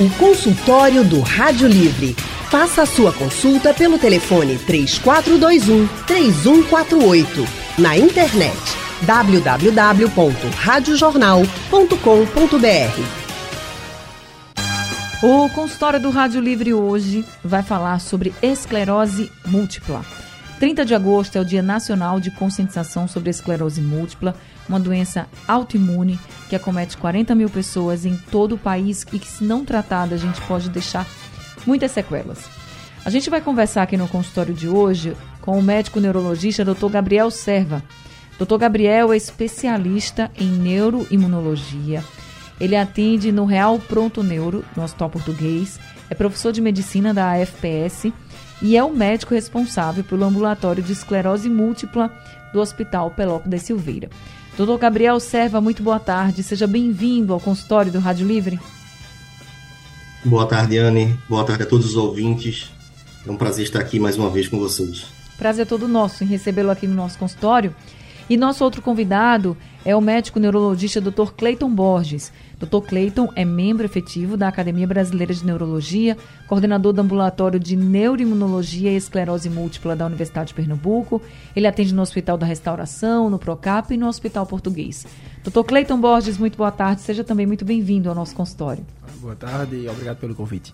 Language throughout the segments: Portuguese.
O consultório do Rádio Livre. Faça a sua consulta pelo telefone 3421 3148. Na internet www.radiojornal.com.br. O consultório do Rádio Livre hoje vai falar sobre esclerose múltipla. 30 de agosto é o Dia Nacional de Conscientização sobre Esclerose Múltipla, uma doença autoimune que acomete 40 mil pessoas em todo o país e que, se não tratada, a gente pode deixar muitas sequelas. A gente vai conversar aqui no consultório de hoje com o médico neurologista Dr. Gabriel Serva. Dr. Gabriel é especialista em neuroimunologia. Ele atende no Real Pronto Neuro, no Hospital Português, é professor de medicina da AFPS e é o médico responsável pelo ambulatório de esclerose múltipla do Hospital Pelopo da Silveira. Doutor Gabriel Serva, muito boa tarde. Seja bem-vindo ao consultório do Rádio Livre. Boa tarde, Anne. Boa tarde a todos os ouvintes. É um prazer estar aqui mais uma vez com vocês. Prazer todo nosso em recebê-lo aqui no nosso consultório. E nosso outro convidado é o médico neurologista Dr. Cleiton Borges. Dr. Cleiton é membro efetivo da Academia Brasileira de Neurologia, coordenador do Ambulatório de Neuroimunologia e Esclerose Múltipla da Universidade de Pernambuco. Ele atende no Hospital da Restauração, no Procap e no Hospital Português. Dr. Cleiton Borges, muito boa tarde. Seja também muito bem-vindo ao nosso consultório. Boa tarde e obrigado pelo convite.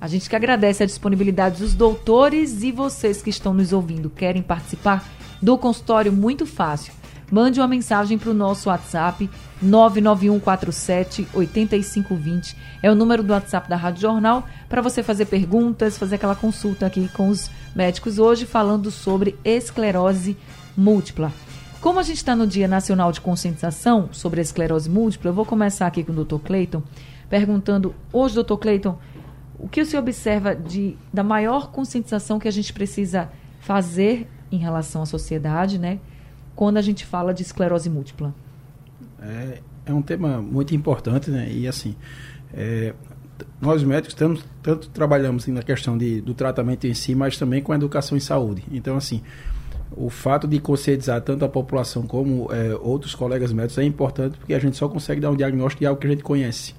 A gente que agradece a disponibilidade dos doutores e vocês que estão nos ouvindo. Querem participar do consultório? Muito fácil mande uma mensagem para o nosso WhatsApp 99147 8520. É o número do WhatsApp da Rádio Jornal para você fazer perguntas, fazer aquela consulta aqui com os médicos hoje falando sobre esclerose múltipla. Como a gente está no Dia Nacional de Conscientização sobre a esclerose múltipla, eu vou começar aqui com o Dr. Cleiton, perguntando hoje, Dr. Cleiton, o que o senhor observa de, da maior conscientização que a gente precisa fazer em relação à sociedade, né? Quando a gente fala de esclerose múltipla? É, é um tema muito importante, né? E assim, é, nós médicos temos, tanto trabalhamos na questão de, do tratamento em si, mas também com a educação em saúde. Então, assim, o fato de conscientizar tanto a população como é, outros colegas médicos é importante porque a gente só consegue dar um diagnóstico de algo que a gente conhece.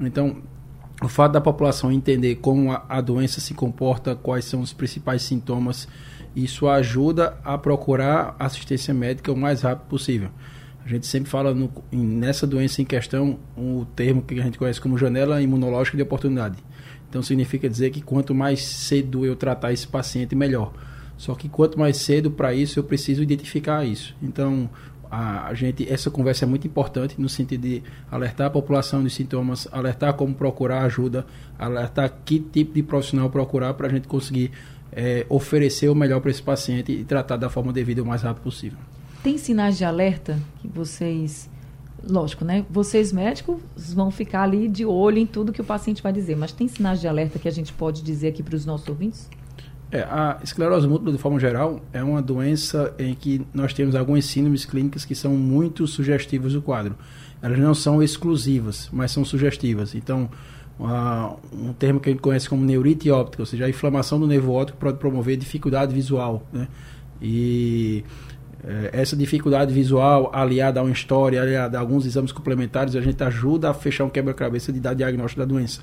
Então, o fato da população entender como a, a doença se comporta, quais são os principais sintomas isso ajuda a procurar assistência médica o mais rápido possível. A gente sempre fala no, nessa doença em questão o termo que a gente conhece como janela imunológica de oportunidade. Então significa dizer que quanto mais cedo eu tratar esse paciente, melhor. Só que quanto mais cedo para isso eu preciso identificar isso. Então a, gente essa conversa é muito importante no sentido de alertar a população dos sintomas, alertar como procurar ajuda, alertar que tipo de profissional procurar para a gente conseguir é, oferecer o melhor para esse paciente e tratar da forma devida o mais rápido possível. Tem sinais de alerta que vocês, lógico, né? Vocês médicos vão ficar ali de olho em tudo que o paciente vai dizer, mas tem sinais de alerta que a gente pode dizer aqui para os nossos ouvintes? É, a esclerose múltipla, de forma geral, é uma doença em que nós temos algumas síndromes clínicas que são muito sugestivas do quadro. Elas não são exclusivas, mas são sugestivas. Então, uma, um termo que a gente conhece como neurite óptica, ou seja, a inflamação do nervo óptico pode promover dificuldade visual, né? E é, essa dificuldade visual, aliada a uma história, aliada a alguns exames complementares, a gente ajuda a fechar um quebra-cabeça de dar diagnóstico da doença.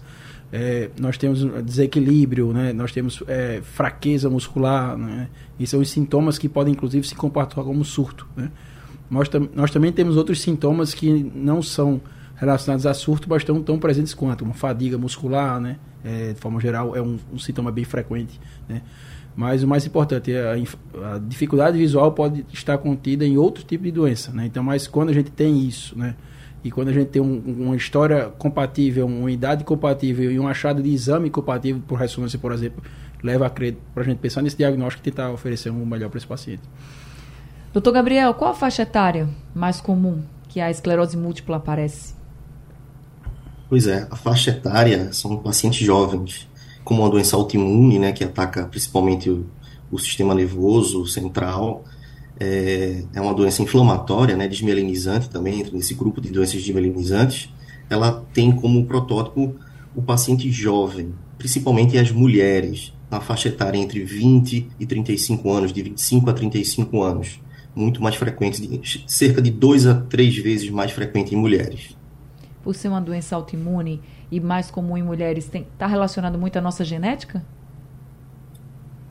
É, nós temos desequilíbrio, né? nós temos é, fraqueza muscular, né? e são os sintomas que podem, inclusive, se comportar como surto. Né? Nós, tam nós também temos outros sintomas que não são relacionados a surto, mas estão tão presentes quanto uma fadiga muscular, né? É, de forma geral, é um, um, sintoma bem frequente, né? Mas o mais importante é a, a, dificuldade visual pode estar contida em outro tipo de doença, né? Então, mas quando a gente tem isso, né? E quando a gente tem um, uma história compatível, uma idade compatível e um achado de exame compatível por ressonância, por exemplo, leva a crer para a gente pensar nesse diagnóstico e tentar oferecer um melhor para esse paciente. Doutor Gabriel, qual a faixa etária mais comum que a esclerose múltipla aparece? Pois é, a faixa etária são pacientes jovens, como uma doença autoimune, né, que ataca principalmente o, o sistema nervoso central. É, é, uma doença inflamatória, né, desmielinizante também, entra nesse grupo de doenças desmielinizantes. Ela tem como protótipo o paciente jovem, principalmente as mulheres, na faixa etária entre 20 e 35 anos, de 25 a 35 anos, muito mais frequente, cerca de 2 a 3 vezes mais frequente em mulheres. Por ser uma doença autoimune e mais comum em mulheres, está relacionado muito à nossa genética?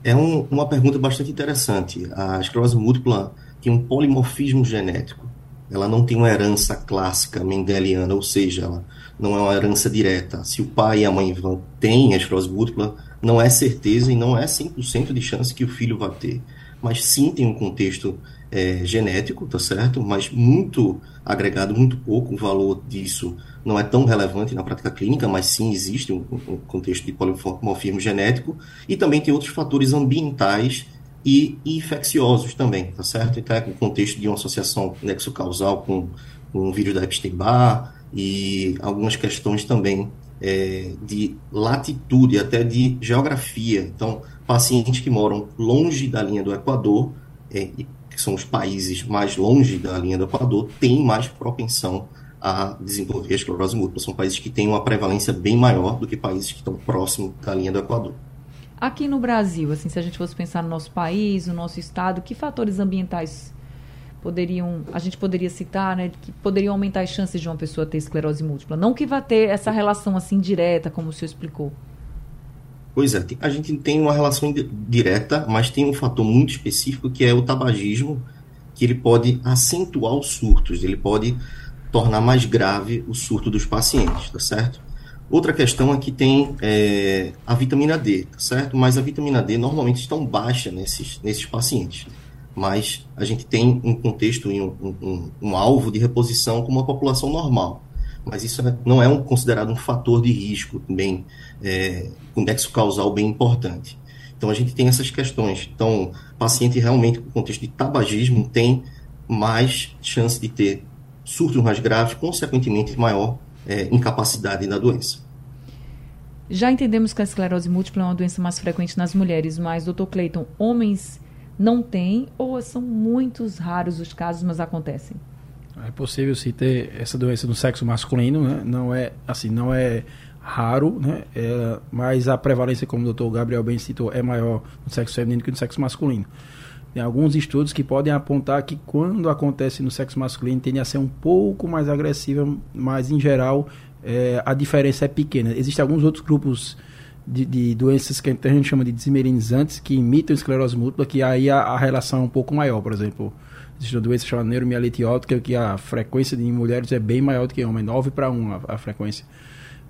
É um, uma pergunta bastante interessante. A esclerose múltipla tem um polimorfismo genético. Ela não tem uma herança clássica mendeliana, ou seja, ela não é uma herança direta. Se o pai e a mãe vão, têm a esclerose múltipla, não é certeza e não é 100% de chance que o filho vai ter. Mas sim tem um contexto é, genético, tá certo? Mas muito agregado, muito pouco o valor disso não é tão relevante na prática clínica, mas sim existe um, um contexto de polimorfismo genético e também tem outros fatores ambientais e infecciosos também, tá certo? Então, é o contexto de uma associação nexocausal com, com o vírus da Epstein-Barr e algumas questões também é, de latitude, até de geografia. Então, pacientes que moram longe da linha do Equador, é, que são os países mais longe da linha do Equador, têm mais propensão a desenvolver a esclerose múltipla. São países que têm uma prevalência bem maior do que países que estão próximos da linha do Equador. Aqui no Brasil, assim, se a gente fosse pensar no nosso país, no nosso estado, que fatores ambientais poderiam, a gente poderia citar, né, que poderiam aumentar as chances de uma pessoa ter esclerose múltipla? Não que vá ter essa relação assim direta, como o senhor explicou. Pois é, a gente tem uma relação direta, mas tem um fator muito específico que é o tabagismo, que ele pode acentuar os surtos, ele pode tornar mais grave o surto dos pacientes, tá certo? Outra questão é que tem é, a vitamina D, tá certo? Mas a vitamina D normalmente está baixa nesses, nesses pacientes. Mas a gente tem um contexto e um, um, um, alvo de reposição como a população normal. Mas isso é, não é um, considerado um fator de risco bem, é, com nexo causal bem importante. Então a gente tem essas questões. Então, paciente realmente com contexto de tabagismo tem mais chance de ter surtos mais graves, consequentemente maior é, incapacidade da doença. Já entendemos que a esclerose múltipla é uma doença mais frequente nas mulheres, mas, doutor Cleiton, homens não têm ou são muitos raros os casos, mas acontecem? É possível se ter essa doença no sexo masculino, né? Não é assim, não é raro, né? É, mas a prevalência, como o doutor Gabriel bem citou, é maior no sexo feminino que no sexo masculino. Tem alguns estudos que podem apontar que quando acontece no sexo masculino tende a ser um pouco mais agressiva, mas em geral é, a diferença é pequena. Existem alguns outros grupos de, de, doenças que a gente chama de desmimelinizantes que imitam esclerose múltipla, que aí a, a relação é um pouco maior. Por exemplo, existe uma doença chamada neuromielite óptica, que a frequência de mulheres é bem maior do que homem, 9 para 1 a, a frequência.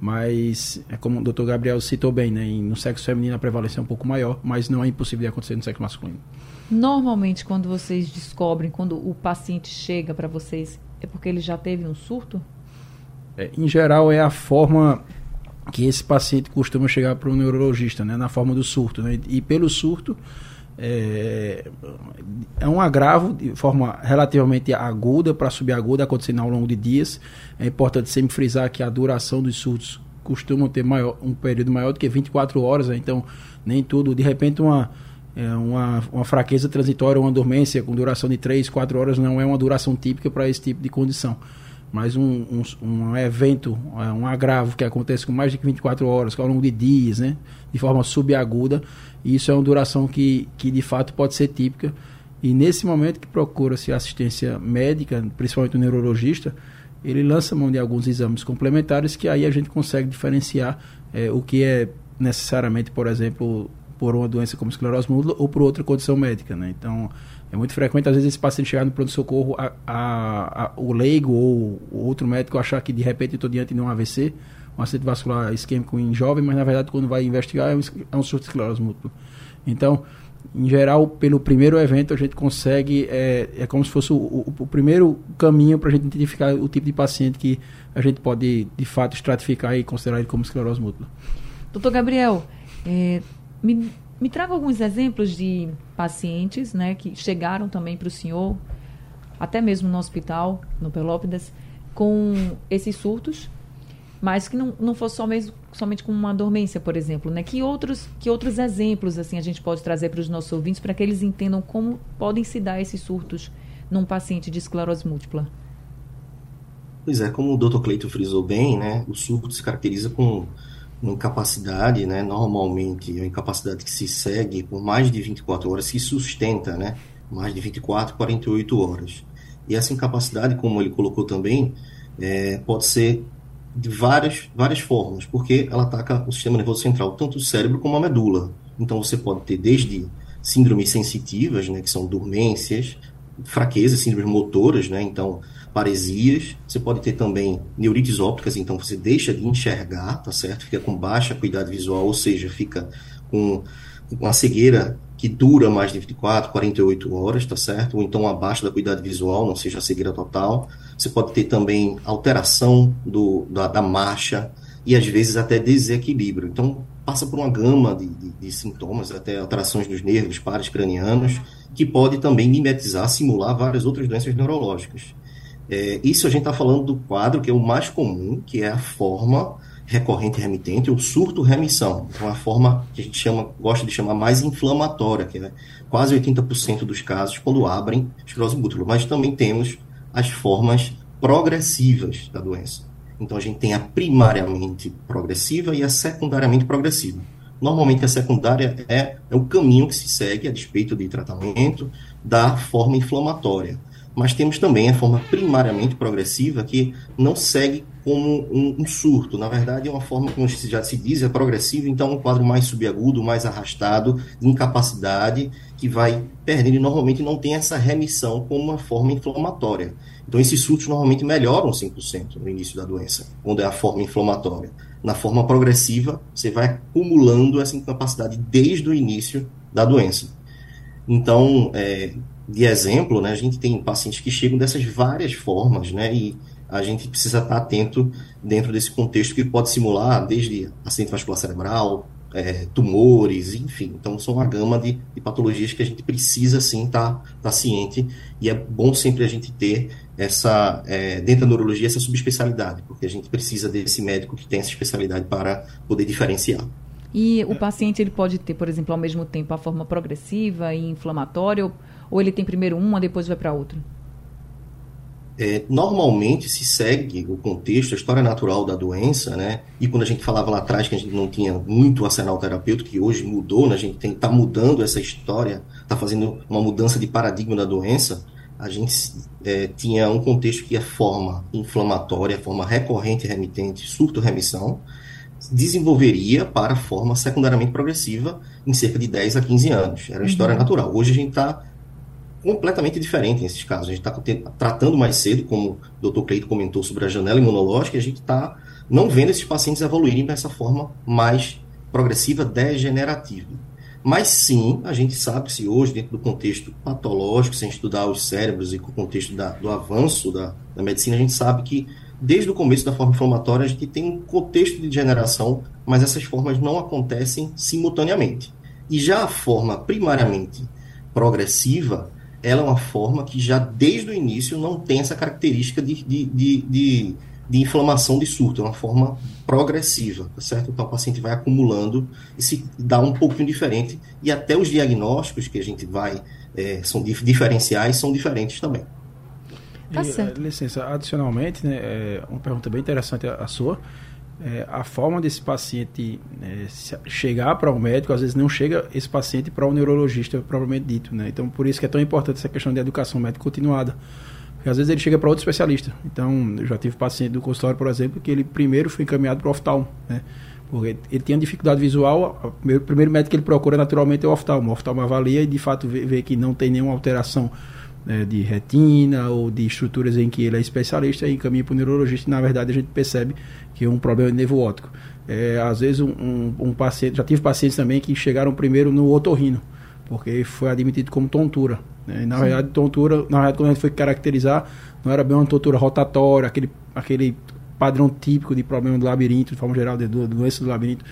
Mas, é como o Dr. Gabriel citou bem, né, no sexo feminino a prevalência é um pouco maior, mas não é impossível de acontecer no sexo masculino. Normalmente, quando vocês descobrem, quando o paciente chega para vocês, é porque ele já teve um surto? É, em geral, é a forma que esse paciente costuma chegar para o neurologista, né, na forma do surto. Né, e pelo surto, é, é, um agravo de forma relativamente aguda para subaguda, acontecendo ao longo de dias. É importante sempre frisar que a duração dos surtos costuma ter maior, um período maior do que 24 horas, né, então nem tudo, de repente uma é uma, uma fraqueza transitória, uma dormência com duração de 3, 4 horas não é uma duração típica para esse tipo de condição. Mas um, um, um, evento, é, um agravo que acontece com mais de 24 horas, ao longo de dias, né, de forma subaguda, isso é uma duração que, que de fato pode ser típica. E nesse momento que procura-se assistência médica, principalmente o neurologista, ele lança mão de alguns exames complementares que aí a gente consegue diferenciar é, o que é necessariamente, por exemplo, por uma doença como esclerose múltipla ou por outra condição médica, né? Então, é muito frequente, às vezes, esse paciente chegar no pronto-socorro, a, a, a, o leigo ou outro médico achar que, de repente, estou diante de um AVC, um acidente vascular isquêmico em jovem, mas, na verdade, quando vai investigar, é um, é um surto de esclerose múltipla. Então, em geral, pelo primeiro evento, a gente consegue, é, é como se fosse o, o, o primeiro caminho para a gente identificar o tipo de paciente que a gente pode, de fato, estratificar e considerar ele como esclerose múltipla. Doutor Gabriel, é, me, me traga alguns exemplos de pacientes né, que chegaram também para o senhor, até mesmo no hospital, no Pelópidas, com esses surtos, mas que não, não fosse mesmo, somente com uma dormência, por exemplo. Né? Que, outros, que outros exemplos assim a gente pode trazer para os nossos ouvintes para que eles entendam como podem se dar esses surtos num paciente de esclerose múltipla? Pois é, como o Dr. Cleito frisou bem, né, o surto se caracteriza com incapacidade, né, normalmente, é uma incapacidade que se segue por mais de 24 horas, se sustenta, né, mais de 24, 48 horas. E essa incapacidade, como ele colocou também, é, pode ser de várias, várias formas, porque ela ataca o sistema nervoso central, tanto o cérebro como a medula. Então você pode ter desde síndromes sensitivas, né, que são dormências, fraquezas, síndromes motoras, né, então paresias. Você pode ter também neurites ópticas, então você deixa de enxergar, tá certo? Fica com baixa acuidade visual, ou seja, fica com uma cegueira que dura mais de 24, 48 horas, tá certo? Ou então abaixo da acuidade visual, não seja a cegueira total. Você pode ter também alteração do, da, da marcha e às vezes até desequilíbrio. Então, passa por uma gama de, de, de sintomas, até alterações dos nervos pares cranianos, que pode também mimetizar, simular várias outras doenças neurológicas. É, isso a gente está falando do quadro que é o mais comum, que é a forma recorrente remitente ou surto-remissão. Então, a forma que a gente chama, gosta de chamar mais inflamatória, que é quase 80% dos casos quando abrem esclerose múltipla. Mas também temos as formas progressivas da doença. Então, a gente tem a primariamente progressiva e a secundariamente progressiva. Normalmente, a secundária é, é o caminho que se segue a despeito de tratamento da forma inflamatória mas temos também a forma primariamente progressiva que não segue como um, um, surto. Na verdade, é uma forma, como já se diz, é progressiva, então um quadro mais subagudo, mais arrastado, de incapacidade, que vai perdendo e normalmente não tem essa remissão como uma forma inflamatória. Então, esses surtos normalmente melhoram 5% no início da doença, quando é a forma inflamatória. Na forma progressiva, você vai acumulando essa incapacidade desde o início da doença. Então, é, de exemplo, né, a gente tem pacientes que chegam dessas várias formas, né, e a gente precisa estar atento dentro desse contexto que pode simular desde acidente vascular cerebral, é, tumores, enfim. Então, são uma gama de, de, patologias que a gente precisa, sim, estar tá, tá ciente e é bom sempre a gente ter essa, é, dentro da neurologia, essa subespecialidade, porque a gente precisa desse médico que tem essa especialidade para poder diferenciar. E o paciente ele pode ter, por exemplo, ao mesmo tempo a forma progressiva e inflamatória, ou, ou ele tem primeiro uma, depois vai para outra? É, normalmente se segue o contexto, a história natural da doença, né? E quando a gente falava lá atrás que a gente não tinha muito arsenal terapêutico, que hoje mudou, né? A gente está mudando essa história, está fazendo uma mudança de paradigma da doença. A gente é, tinha um contexto que a forma inflamatória, a forma recorrente remitente, surto-remissão, desenvolveria para a forma secundariamente progressiva em cerca de 10 a 15 anos. Era a história uhum. natural. Hoje a gente está completamente diferente nesses casos. A gente está tratando mais cedo, como o Dr. Cleito comentou sobre a janela imunológica, a gente está não vendo esses pacientes evoluírem dessa forma mais progressiva, degenerativa. Mas sim, a gente sabe se hoje, dentro do contexto patológico, sem estudar os cérebros e com o contexto da, do avanço da, da medicina, a gente sabe que desde o começo da forma inflamatória a gente tem um contexto de degeneração, mas essas formas não acontecem simultaneamente. E já a forma primariamente progressiva, ela é uma forma que já desde o início não tem essa característica de, de, de, de, de inflamação de surto, é uma forma progressiva, tá certo? Então o paciente vai acumulando e se dá um pouquinho diferente, e até os diagnósticos que a gente vai, é, são diferenciais, são diferentes também. Tá certo. E, licença, adicionalmente, né, é uma pergunta bem interessante a, a sua é, a forma desse paciente é, chegar para o um médico, às vezes não chega esse paciente para o um neurologista propriamente dito. Né? Então, por isso que é tão importante essa questão de educação médica continuada. Porque às vezes ele chega para outro especialista. Então, eu já tive paciente do consultório, por exemplo, que ele primeiro foi encaminhado para o oftalmo. Né? Porque ele tinha dificuldade visual, o primeiro médico que ele procura naturalmente é o oftalmo. O oftalmo avalia e de fato vê, vê que não tem nenhuma alteração né, de retina ou de estruturas em que ele é especialista e encaminha para o neurologista e na verdade a gente percebe que é um problema de nervo óptico. É, às vezes um, um, um, paciente, já tive pacientes também que chegaram primeiro no otorrino, porque foi admitido como tontura. Né? na Sim. verdade, tontura, na verdade, quando a gente foi caracterizar, não era bem uma tontura rotatória, aquele, aquele padrão típico de problema do labirinto, de forma geral, de doença do labirinto.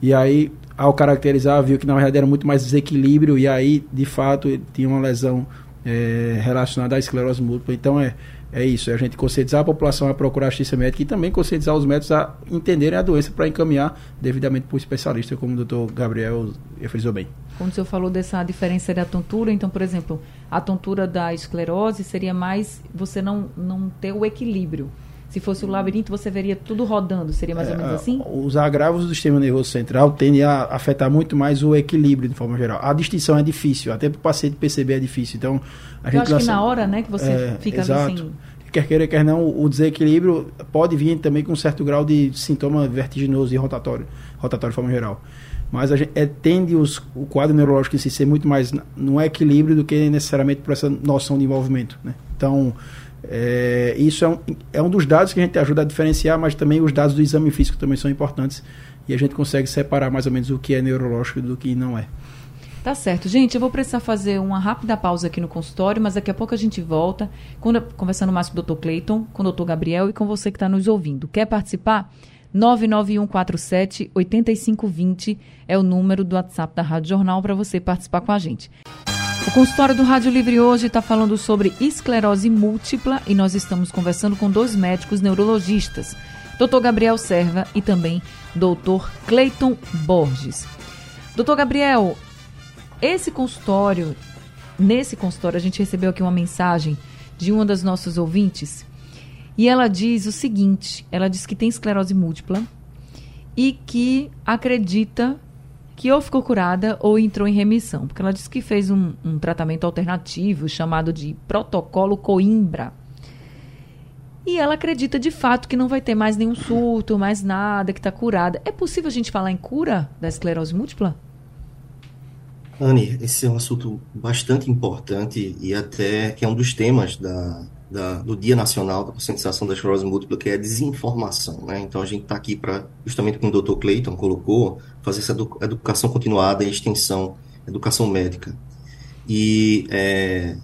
E aí, ao caracterizar, viu que na verdade era muito mais desequilíbrio, e aí, de fato, ele tinha uma lesão é, relacionada à esclerose múltipla. Então é, é isso, é a gente conscientizar a população a procurar assistência médica e também conscientizar os médicos a entenderem a doença para encaminhar devidamente para o especialista, como o doutor Gabriel frisou bem. Quando o senhor falou dessa diferença da tontura, então, por exemplo, a tontura da esclerose seria mais você não, não ter o equilíbrio. Se fosse o labirinto, você veria tudo rodando, seria mais é, ou menos assim? Os agravos do sistema nervoso central tendem a afetar muito mais o equilíbrio, de forma geral. A distinção é difícil, até para o paciente perceber é difícil. Então, a Eu gente acho que na hora, né, que você é, fica exato. assim... quer queira, quer não, o desequilíbrio pode vir também com um certo grau de sintoma vertiginoso e rotatório, rotatório de forma geral. Mas a gente é, tende os, o quadro neurológico em si ser muito mais no equilíbrio do que necessariamente por essa noção de envolvimento. Né? Então, é, isso é um, é um dos dados que a gente ajuda a diferenciar, mas também os dados do exame físico também são importantes e a gente consegue separar mais ou menos o que é neurológico do que não é. Tá certo. Gente, eu vou precisar fazer uma rápida pausa aqui no consultório, mas daqui a pouco a gente volta conversando mais com o Dr. Cleiton, com o Dr. Gabriel e com você que está nos ouvindo. Quer participar? 99147 8520 é o número do WhatsApp da Rádio Jornal para você participar com a gente. O consultório do Rádio Livre hoje está falando sobre esclerose múltipla e nós estamos conversando com dois médicos neurologistas, Dr. Gabriel Serva e também Dr. Cleiton Borges. Doutor Gabriel, esse consultório, nesse consultório, a gente recebeu aqui uma mensagem de uma das nossas ouvintes e ela diz o seguinte: ela diz que tem esclerose múltipla e que acredita que ou ficou curada ou entrou em remissão, porque ela disse que fez um, um tratamento alternativo chamado de protocolo Coimbra. E ela acredita de fato que não vai ter mais nenhum surto, mais nada, que está curada. É possível a gente falar em cura da esclerose múltipla? Anne, esse é um assunto bastante importante e até que é um dos temas da, da, do Dia Nacional da Conscientização da Esclerose Múltipla, que é a desinformação. Né? Então, a gente está aqui para, justamente como o Dr. Clayton colocou, fazer essa educação continuada e extensão, educação médica. E é,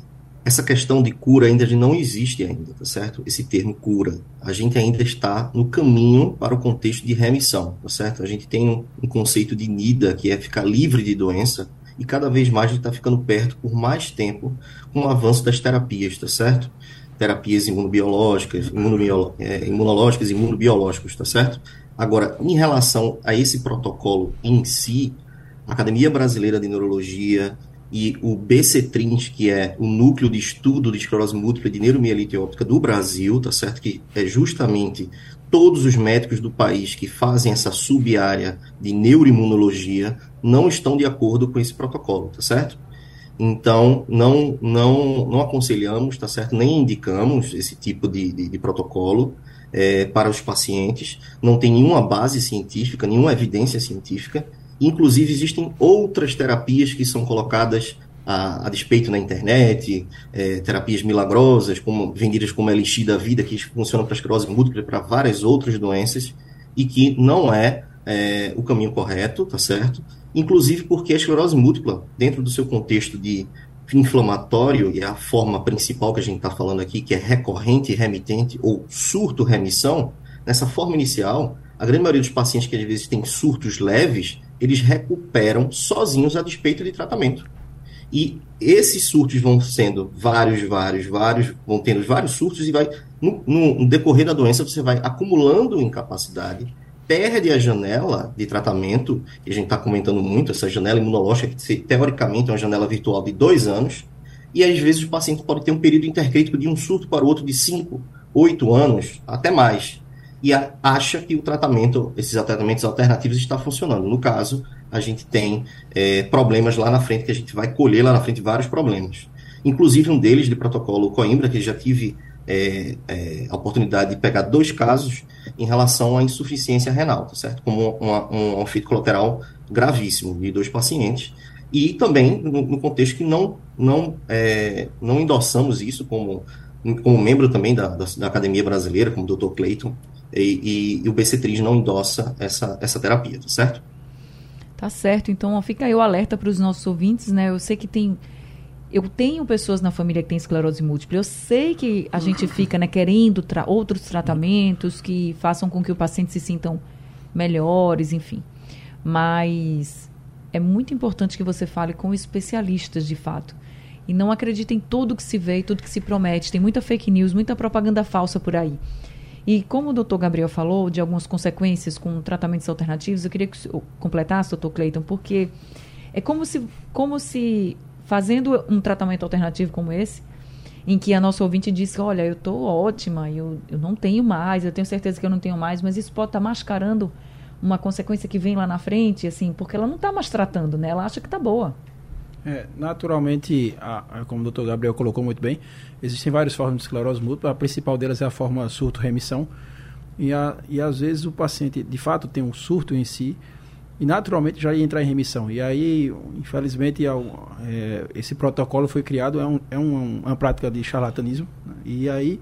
essa questão de cura ainda não existe ainda, tá certo? Esse termo cura. A gente ainda está no caminho para o contexto de remissão, tá certo? A gente tem um, um conceito de NIDA, que é ficar livre de doença, e cada vez mais a gente está ficando perto por mais tempo com o avanço das terapias, tá certo? Terapias imunobiológicas, imunobiolo, é, imunológicas e imunobiológicas, tá certo? Agora, em relação a esse protocolo em si, a Academia Brasileira de Neurologia e o BCTRINS, que é o Núcleo de Estudo de Esclerose Múltipla de Neuromielite Óptica do Brasil, tá certo? Que é justamente todos os médicos do país que fazem essa sub-área de neuroimunologia não estão de acordo com esse protocolo, tá certo? Então, não, não, não aconselhamos, tá certo? Nem indicamos esse tipo de, de, de protocolo é, para os pacientes. Não tem nenhuma base científica, nenhuma evidência científica. Inclusive, existem outras terapias que são colocadas a, a despeito na internet, é, terapias milagrosas, como, vendidas como Elixir da Vida, que funcionam para esclerose múltipla e para várias outras doenças, e que não é, é o caminho correto, tá certo? Inclusive porque a esclerose múltipla, dentro do seu contexto de inflamatório, e é a forma principal que a gente está falando aqui, que é recorrente remitente, ou surto-remissão, nessa forma inicial, a grande maioria dos pacientes que às vezes têm surtos leves, eles recuperam sozinhos a despeito de tratamento. E esses surtos vão sendo vários, vários, vários, vão tendo vários surtos e vai, no, no decorrer da doença, você vai acumulando incapacidade, perde a janela de tratamento, e a gente está comentando muito, essa janela imunológica, que teoricamente é uma janela virtual de dois anos, e às vezes o paciente pode ter um período intercrítico de um surto para o outro de cinco, oito anos, até mais, e acha que o tratamento, esses tratamentos alternativos está funcionando. No caso, a gente tem é, problemas lá na frente, que a gente vai colher lá na frente vários problemas. Inclusive um deles de protocolo Coimbra, que já tive é, é, a oportunidade de pegar dois casos em relação à insuficiência renal, tá certo? Como um efeito colateral gravíssimo de dois pacientes. E também no, no contexto que não, não, é, não endossamos isso como, como membro também da, da, da Academia Brasileira, como o Dr. Clayton, e, e, e o BC3 não endossa essa, essa terapia, tá certo? Tá certo. Então, ó, fica aí o alerta para os nossos ouvintes, né? Eu sei que tem. Eu tenho pessoas na família que têm esclerose múltipla. Eu sei que a gente fica né, querendo tra outros tratamentos que façam com que o paciente se sintam melhores, enfim. Mas é muito importante que você fale com especialistas de fato. E não acredite em tudo que se vê e tudo que se promete. Tem muita fake news, muita propaganda falsa por aí. E como o doutor Gabriel falou de algumas consequências com tratamentos alternativos, eu queria que o completasse, doutor Cleiton, porque é como se, como se fazendo um tratamento alternativo como esse, em que a nossa ouvinte disse, olha, eu estou ótima, eu, eu não tenho mais, eu tenho certeza que eu não tenho mais, mas isso pode estar tá mascarando uma consequência que vem lá na frente, assim, porque ela não está mais tratando, né? Ela acha que está boa. É, naturalmente, a, a, como o doutor Gabriel colocou muito bem, existem várias formas de esclerose múltipla. A principal delas é a forma surto-remissão. E, a, e às vezes o paciente, de fato, tem um surto em si e naturalmente já ia entrar em remissão. E aí, infelizmente, é, esse protocolo foi criado, é, um, é uma, uma prática de charlatanismo. Né? E aí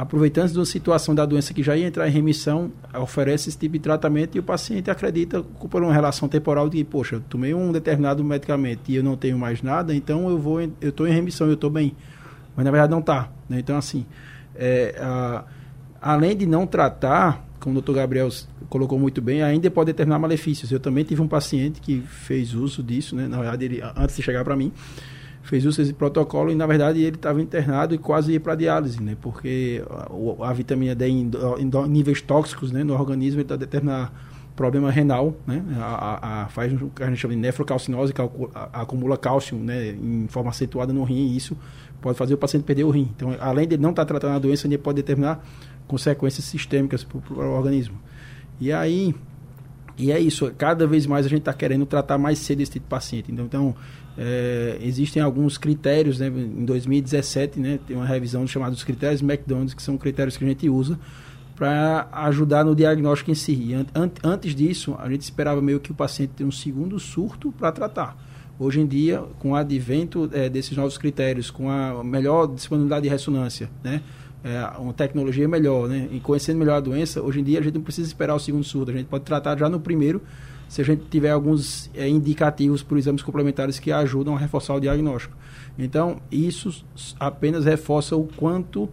aproveitando de uma situação da doença que já ia entrar em remissão, oferece esse tipo de tratamento e o paciente acredita por uma relação temporal de, poxa, eu tomei um determinado medicamento e eu não tenho mais nada, então eu vou, eu estou em remissão, eu estou bem. Mas na verdade não está. Né? Então, assim, é, a, além de não tratar, como o doutor Gabriel colocou muito bem, ainda pode determinar malefícios. Eu também tive um paciente que fez uso disso, né? na verdade, ele, antes de chegar para mim, fez uso desse protocolo e na verdade ele estava internado e quase ia para diálise, né? Porque a, a, vitamina D em, em, níveis tóxicos, né, no organismo está determinando problema renal, né? A, a, faz o que a gente chama de nefrocalcinose, que acumula cálcio, né, em forma acentuada no rim e isso pode fazer o paciente perder o rim. Então, além de não estar tá tratando a doença, ele pode determinar consequências sistêmicas para o organismo. E aí, e é isso, cada vez mais a gente está querendo tratar mais cedo esse tipo de paciente. Então, então é, existem alguns critérios, né? em 2017 né, tem uma revisão chamada dos critérios McDonald's, que são critérios que a gente usa para ajudar no diagnóstico em si. An antes disso, a gente esperava meio que o paciente tenha um segundo surto para tratar. Hoje em dia, com o advento é, desses novos critérios, com a melhor disponibilidade de ressonância, né? É, uma tecnologia melhor, né? E conhecendo melhor a doença, hoje em dia a gente não precisa esperar o segundo surto, a gente pode tratar já no primeiro se a gente tiver alguns é, indicativos por exames complementares que ajudam a reforçar o diagnóstico. Então, isso apenas reforça o quanto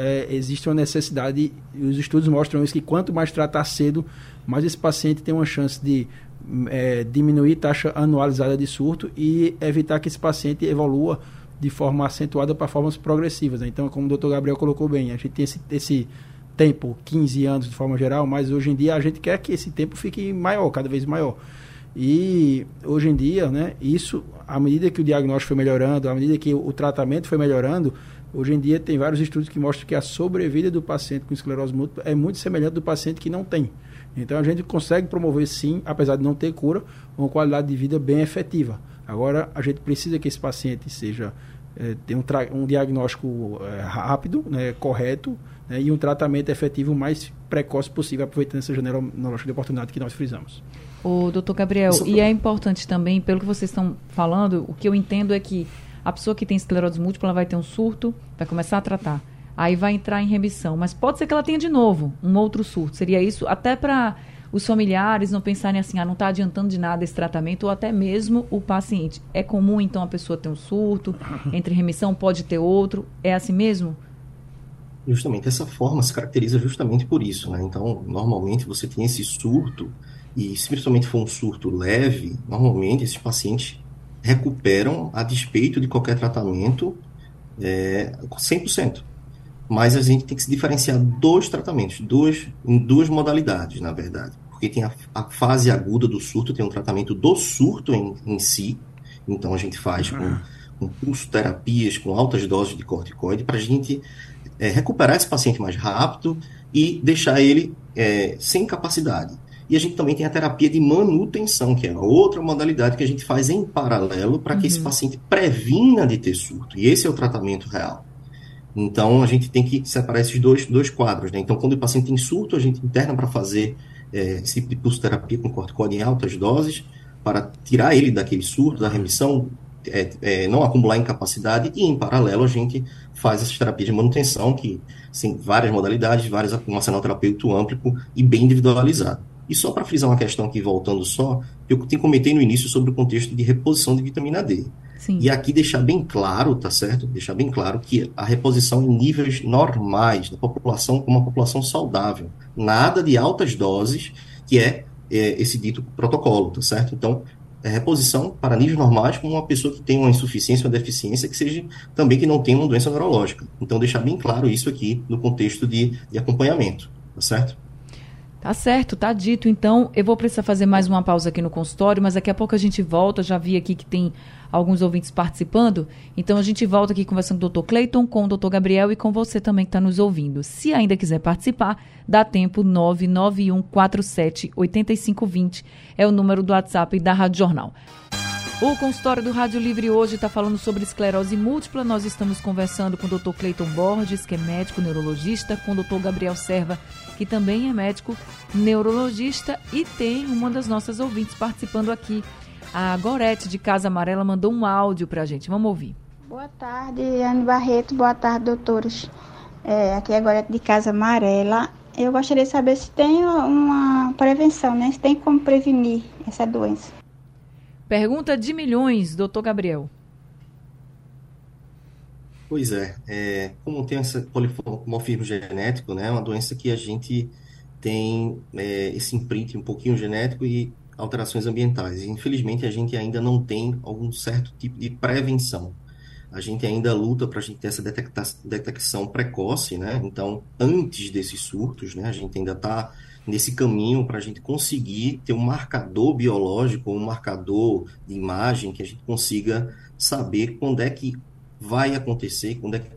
é, existe uma necessidade, e os estudos mostram isso, que quanto mais tratar cedo, mais esse paciente tem uma chance de é, diminuir taxa anualizada de surto e evitar que esse paciente evolua de forma acentuada para formas progressivas. Né? Então, como o doutor Gabriel colocou bem, a gente tem esse, esse tempo, 15 anos de forma geral, mas hoje em dia a gente quer que esse tempo fique maior, cada vez maior. E hoje em dia, né, isso, à medida que o diagnóstico foi melhorando, à medida que o tratamento foi melhorando, hoje em dia tem vários estudos que mostram que a sobrevida do paciente com esclerose múltipla é muito semelhante do paciente que não tem. Então a gente consegue promover sim, apesar de não ter cura, uma qualidade de vida bem efetiva. Agora a gente precisa que esse paciente seja é, tenha um, um diagnóstico é, rápido, né, correto, né, e um tratamento efetivo o mais precoce possível, aproveitando essa janela imunológica de oportunidade que nós frisamos. O doutor Gabriel, Isso... e é importante também, pelo que vocês estão falando, o que eu entendo é que a pessoa que tem esclerose múltipla vai ter um surto, vai começar a tratar, aí vai entrar em remissão, mas pode ser que ela tenha de novo um outro surto. Seria isso até para os familiares não pensarem assim, ah, não está adiantando de nada esse tratamento, ou até mesmo o paciente. É comum, então, a pessoa ter um surto, entre remissão pode ter outro. É assim mesmo? Justamente, essa forma se caracteriza justamente por isso, né? Então, normalmente você tem esse surto, e se principalmente for um surto leve, normalmente esses pacientes recuperam a despeito de qualquer tratamento é, 100%. Mas a gente tem que se diferenciar dois tratamentos, duas, em duas modalidades, na verdade. Porque tem a, a fase aguda do surto, tem um tratamento do surto em, em si, então a gente faz com, com pulso terapias, com altas doses de corticoide, para a gente é, recuperar esse paciente mais rápido e deixar ele é, sem capacidade. E a gente também tem a terapia de manutenção, que é outra modalidade que a gente faz em paralelo para que uhum. esse paciente previna de ter surto. E esse é o tratamento real. Então, a gente tem que separar esses dois, dois quadros. Né? Então, quando o paciente tem surto, a gente interna para fazer é, esse tipo de pulsoterapia com corticóide em altas doses, para tirar ele daquele surto, da remissão, é, é, não acumular incapacidade e, em paralelo, a gente faz essas terapias de manutenção, que tem várias modalidades, várias, um arsenal terapêutico amplo e bem individualizado. E só para frisar uma questão aqui, voltando só, eu te comentei no início sobre o contexto de reposição de vitamina D. Sim. E aqui deixar bem claro, tá certo? Deixar bem claro que a reposição em níveis normais da população, como uma população saudável. Nada de altas doses, que é, é esse dito protocolo, tá certo? Então, é, reposição para níveis normais com uma pessoa que tem uma insuficiência, uma deficiência, que seja também que não tenha uma doença neurológica. Então, deixar bem claro isso aqui no contexto de, de acompanhamento, tá certo? Tá certo, tá dito. Então, eu vou precisar fazer mais uma pausa aqui no consultório, mas daqui a pouco a gente volta. Já vi aqui que tem alguns ouvintes participando. Então, a gente volta aqui conversando com o doutor Cleiton, com o doutor Gabriel e com você também que está nos ouvindo. Se ainda quiser participar, dá tempo 991478520 é o número do WhatsApp da Rádio Jornal. O consultório do Rádio Livre hoje está falando sobre esclerose múltipla. Nós estamos conversando com o Dr. Cleiton Borges, que é médico neurologista, com o Dr. Gabriel Serva, que também é médico neurologista e tem uma das nossas ouvintes participando aqui. A Gorete de Casa Amarela mandou um áudio para a gente. Vamos ouvir. Boa tarde, Anne Barreto. Boa tarde, doutores. É, aqui é a Gorete de Casa Amarela. Eu gostaria de saber se tem uma prevenção, né? Se tem como prevenir essa doença. Pergunta de milhões, doutor Gabriel. Pois é, é como tem esse polimorfismo genético, né, é uma doença que a gente tem é, esse imprint um pouquinho genético e alterações ambientais. infelizmente, a gente ainda não tem algum certo tipo de prevenção. A gente ainda luta para a gente ter essa detecção precoce, né? Então, antes desses surtos, né, a gente ainda está nesse caminho para a gente conseguir ter um marcador biológico, um marcador de imagem que a gente consiga saber quando é que vai acontecer, quando é que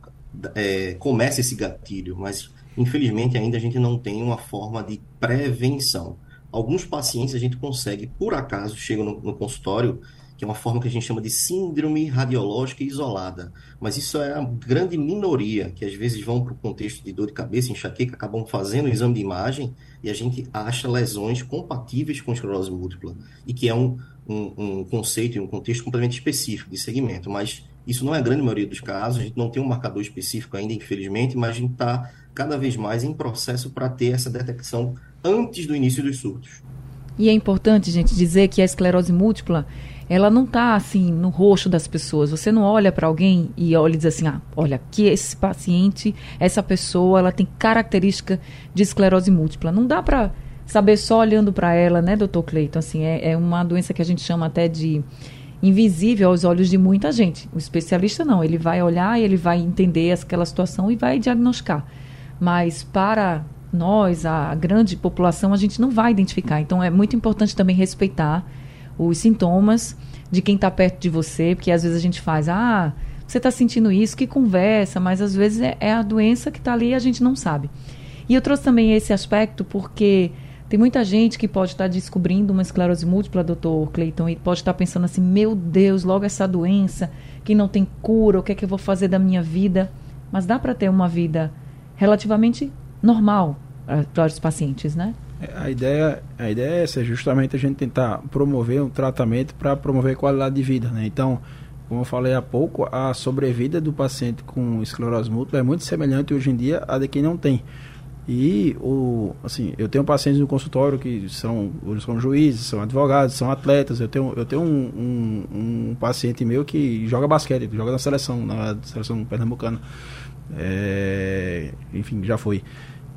é, começa esse gatilho, mas infelizmente ainda a gente não tem uma forma de prevenção. Alguns pacientes a gente consegue, por acaso, chegam no, no consultório que é uma forma que a gente chama de síndrome radiológica isolada. Mas isso é a grande minoria, que às vezes vão para o contexto de dor de cabeça, enxaqueca, acabam fazendo o exame de imagem e a gente acha lesões compatíveis com esclerose múltipla, e que é um, um, um conceito e um contexto completamente específico de segmento. Mas isso não é a grande maioria dos casos, a gente não tem um marcador específico ainda, infelizmente, mas a gente está cada vez mais em processo para ter essa detecção antes do início dos surtos. E é importante, gente, dizer que a esclerose múltipla ela não está assim no rosto das pessoas. Você não olha para alguém e olha e diz assim: ah, olha, que esse paciente, essa pessoa, ela tem característica de esclerose múltipla. Não dá para saber só olhando para ela, né, doutor Cleiton? Assim, é, é uma doença que a gente chama até de invisível aos olhos de muita gente. O especialista não, ele vai olhar ele vai entender aquela situação e vai diagnosticar. Mas para nós, a grande população, a gente não vai identificar. Então é muito importante também respeitar os sintomas de quem está perto de você, porque às vezes a gente faz, ah, você está sentindo isso, que conversa, mas às vezes é, é a doença que está ali e a gente não sabe. E eu trouxe também esse aspecto porque tem muita gente que pode estar tá descobrindo uma esclerose múltipla, doutor Cleiton, e pode estar tá pensando assim, meu Deus, logo essa doença que não tem cura, o que é que eu vou fazer da minha vida? Mas dá para ter uma vida relativamente normal uh, para os pacientes, né? A ideia, a ideia é essa, é justamente a gente tentar promover um tratamento para promover qualidade de vida, né? Então, como eu falei há pouco, a sobrevida do paciente com esclerose múltipla é muito semelhante hoje em dia à de quem não tem. E o, assim, eu tenho pacientes no consultório que são, são juízes, são advogados, são atletas. Eu tenho, eu tenho um, um, um paciente meu que joga basquete, joga na seleção, na seleção pernambucana. É, enfim, já foi.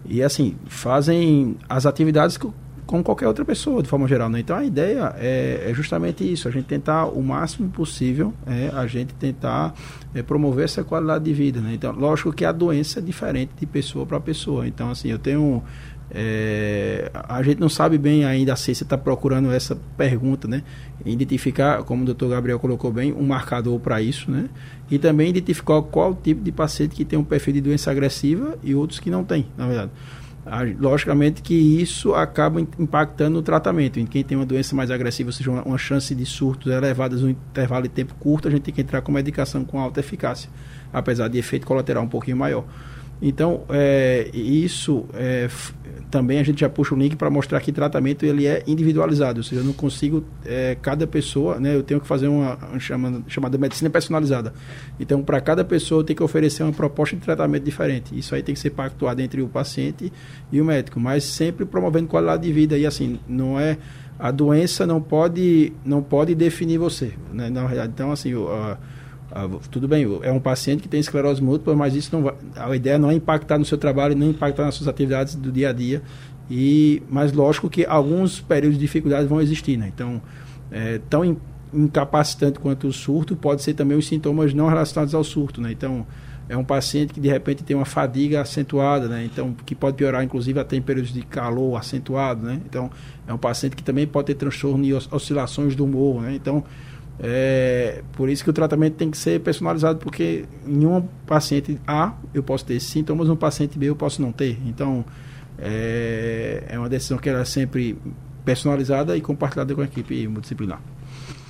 E assim, fazem as atividades como qualquer outra pessoa, de forma geral. Né? Então a ideia é, é, justamente isso, a gente tentar o máximo possível, é, a gente tentar é, promover essa qualidade de vida. Né? Então, lógico que a doença é diferente de pessoa para pessoa. Então, assim, eu tenho. É, a gente não sabe bem ainda, a ciência está procurando essa pergunta, né? Identificar, como o doutor Gabriel colocou bem, um marcador para isso, né? E também identificar qual tipo de paciente que tem um perfil de doença agressiva e outros que não tem, na verdade. Logicamente que isso acaba impactando no tratamento. Em quem tem uma doença mais agressiva, ou seja, uma, uma chance de surtos elevadas no intervalo de tempo curto, a gente tem que entrar com medicação com alta eficácia, apesar de efeito colateral um pouquinho maior. Então, é, isso é, também a gente já puxa o link para mostrar que tratamento ele é individualizado, ou seja, eu não consigo, é, cada pessoa, né, eu tenho que fazer uma, uma chamada, chamada medicina personalizada. Então, para cada pessoa, eu tenho que oferecer uma proposta de tratamento diferente. Isso aí tem que ser pactuado entre o paciente e o médico, mas sempre promovendo qualidade de vida. E assim, não é. A doença não pode, não pode definir você. Né, na realidade, então, assim, o, ah, tudo bem, é um paciente que tem esclerose múltipla, mas isso não vai, a ideia não é impactar no seu trabalho, nem impactar nas suas atividades do dia a dia. E, mas lógico que alguns períodos de dificuldade vão existir, né? Então, é, tão incapacitante quanto o surto, pode ser também os sintomas não relacionados ao surto, né? Então, é um paciente que de repente tem uma fadiga acentuada, né? Então, que pode piorar inclusive até em períodos de calor acentuado, né? Então, é um paciente que também pode ter transtorno e oscilações do humor, né? Então, é, por isso que o tratamento tem que ser personalizado, porque em um paciente A eu posso ter sintomas, no paciente B eu posso não ter. Então, é, é uma decisão que ela é sempre personalizada e compartilhada com a equipe multidisciplinar.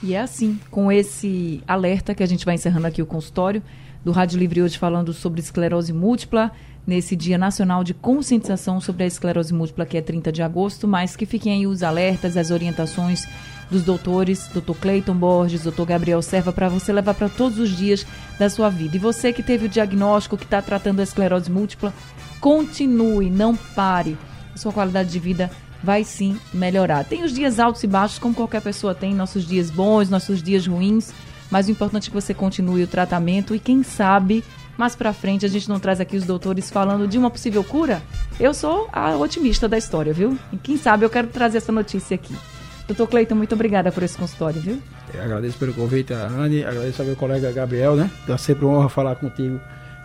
E é assim, com esse alerta que a gente vai encerrando aqui o consultório do Rádio Livre hoje falando sobre esclerose múltipla, nesse Dia Nacional de Conscientização sobre a Esclerose Múltipla, que é 30 de agosto, mas que fiquem aí os alertas, as orientações dos doutores, Dr. Cleiton Borges, Dr. Gabriel Serva, para você levar para todos os dias da sua vida. E você que teve o diagnóstico, que está tratando a esclerose múltipla, continue, não pare. A sua qualidade de vida vai sim melhorar. Tem os dias altos e baixos, como qualquer pessoa tem, nossos dias bons, nossos dias ruins, mas o importante é que você continue o tratamento e quem sabe mais para frente a gente não traz aqui os doutores falando de uma possível cura? Eu sou a otimista da história, viu? E quem sabe eu quero trazer essa notícia aqui. Doutor Cleiton, muito obrigada por esse consultório, viu? Eu agradeço pelo convite, a Anne, agradeço ao meu colega Gabriel, né? É sempre uma honra falar contigo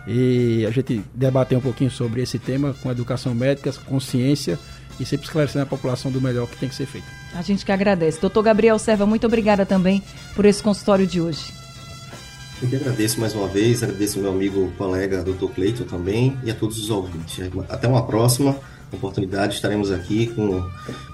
e a gente debater um pouquinho sobre esse tema com educação médica, consciência e sempre esclarecendo a população do melhor que tem que ser feito. A gente que agradece. Doutor Gabriel Serva, muito obrigada também por esse consultório de hoje. Eu que agradeço mais uma vez, agradeço ao meu amigo colega Dr. Cleiton também e a todos os ouvintes. Até uma próxima oportunidade, estaremos aqui com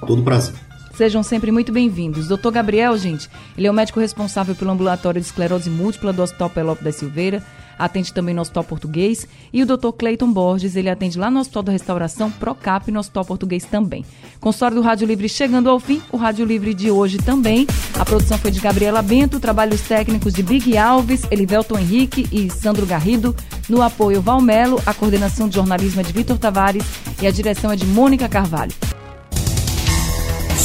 todo prazer. Sejam sempre muito bem-vindos. Doutor Gabriel, gente, ele é o médico responsável pelo ambulatório de esclerose múltipla do Hospital Pelópolis da Silveira, atende também no Hospital Português, e o Dr. Cleiton Borges, ele atende lá no Hospital da Restauração, Procap, no Hospital Português também. Consultório do Rádio Livre chegando ao fim, o Rádio Livre de hoje também. A produção foi de Gabriela Bento, trabalhos técnicos de Big Alves, Elivelton Henrique e Sandro Garrido, no apoio Valmelo, a coordenação de jornalismo é de Vitor Tavares e a direção é de Mônica Carvalho.